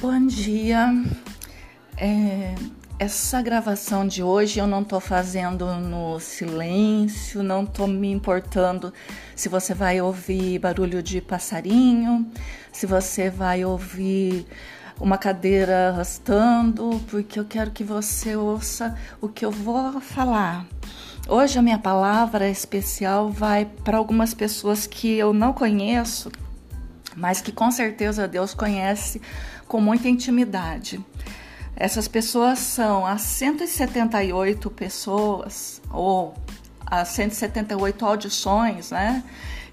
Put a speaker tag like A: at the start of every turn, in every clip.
A: Bom dia. É, essa gravação de hoje eu não estou fazendo no silêncio, não estou me importando se você vai ouvir barulho de passarinho, se você vai ouvir uma cadeira arrastando, porque eu quero que você ouça o que eu vou falar. Hoje a minha palavra especial vai para algumas pessoas que eu não conheço, mas que com certeza Deus conhece com muita intimidade. Essas pessoas são as 178 pessoas, ou as 178 audições, né?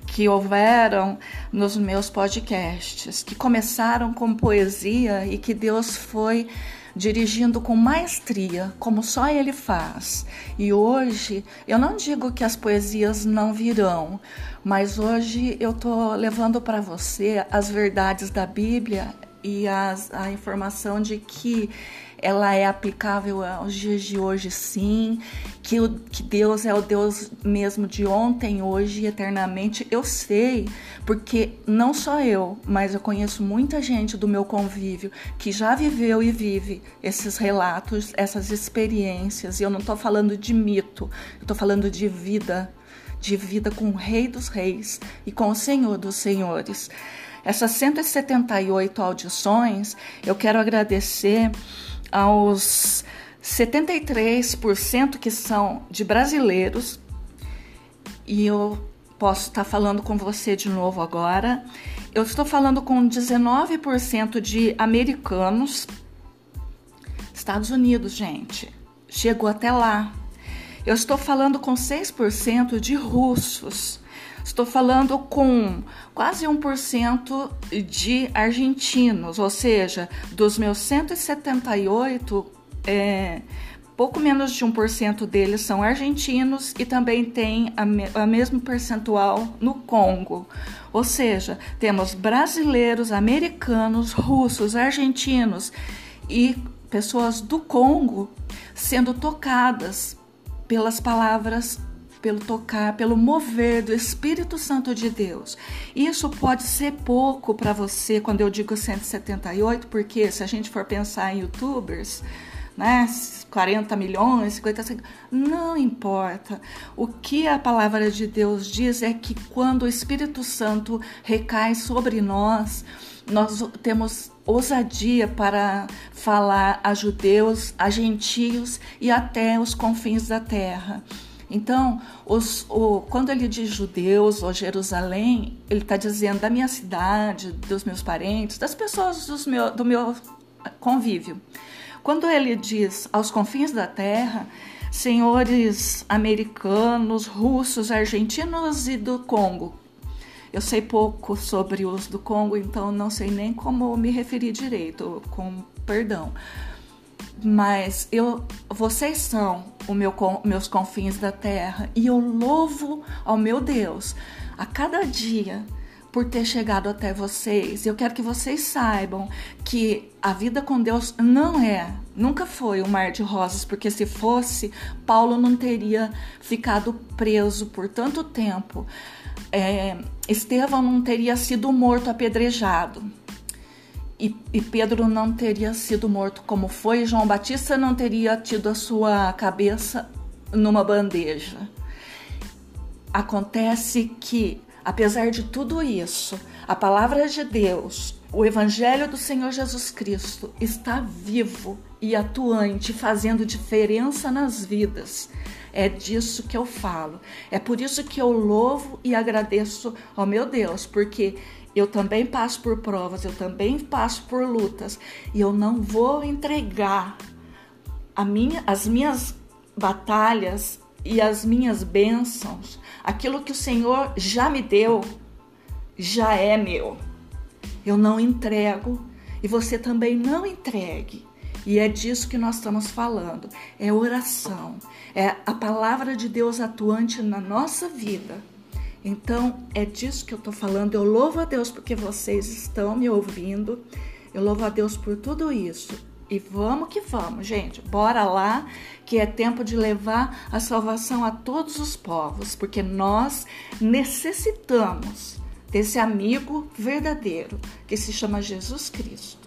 A: Que houveram nos meus podcasts, que começaram com poesia e que Deus foi dirigindo com maestria, como só ele faz. E hoje, eu não digo que as poesias não virão, mas hoje eu estou levando para você as verdades da Bíblia e as, a informação de que ela é aplicável aos dias de hoje, sim, que, o, que Deus é o Deus mesmo de ontem, hoje e eternamente. Eu sei, porque não só eu, mas eu conheço muita gente do meu convívio que já viveu e vive esses relatos, essas experiências. E eu não estou falando de mito, eu estou falando de vida, de vida com o Rei dos Reis e com o Senhor dos Senhores. Essas 178 audições, eu quero agradecer aos 73% que são de brasileiros, e eu posso estar falando com você de novo agora. Eu estou falando com 19% de americanos, Estados Unidos, gente, chegou até lá. Eu estou falando com 6% de russos, Estou falando com quase 1% de argentinos, ou seja, dos meus 178, é, pouco menos de 1% deles são argentinos e também tem a, me, a mesmo percentual no Congo. Ou seja, temos brasileiros, americanos, russos, argentinos e pessoas do Congo sendo tocadas pelas palavras pelo tocar, pelo mover do Espírito Santo de Deus. Isso pode ser pouco para você quando eu digo 178, porque se a gente for pensar em youtubers, né, 40 milhões, 50, não importa. O que a palavra de Deus diz é que quando o Espírito Santo recai sobre nós, nós temos ousadia para falar a judeus, a gentios e até os confins da terra. Então, os, o, quando ele diz judeus ou Jerusalém, ele está dizendo da minha cidade, dos meus parentes, das pessoas dos meu, do meu convívio. Quando ele diz aos confins da terra, senhores americanos, russos, argentinos e do Congo. Eu sei pouco sobre os do Congo, então não sei nem como me referir direito, com perdão mas eu, vocês são o meu, meus confins da terra e eu louvo ao meu Deus a cada dia por ter chegado até vocês. Eu quero que vocês saibam que a vida com Deus não é, nunca foi um mar de rosas, porque se fosse, Paulo não teria ficado preso por tanto tempo. É, Estevão não teria sido morto apedrejado e, e, Pedro não teria sido morto como foi, João Batista não teria tido a sua cabeça numa bandeja. Acontece que, apesar de tudo isso, a palavra de Deus, o Evangelho do Senhor Jesus Cristo está vivo e atuante, fazendo diferença nas vidas. É disso que eu falo. É por isso que eu louvo e agradeço ao meu Deus, porque eu também passo por provas, eu também passo por lutas e eu não vou entregar minha, as minhas batalhas e as minhas bênçãos, aquilo que o Senhor já me deu, já é meu. Eu não entrego e você também não entregue. E é disso que nós estamos falando. É oração, é a palavra de Deus atuante na nossa vida. Então, é disso que eu estou falando. Eu louvo a Deus porque vocês estão me ouvindo. Eu louvo a Deus por tudo isso. E vamos que vamos, gente. Bora lá, que é tempo de levar a salvação a todos os povos, porque nós necessitamos desse amigo verdadeiro que se chama Jesus Cristo.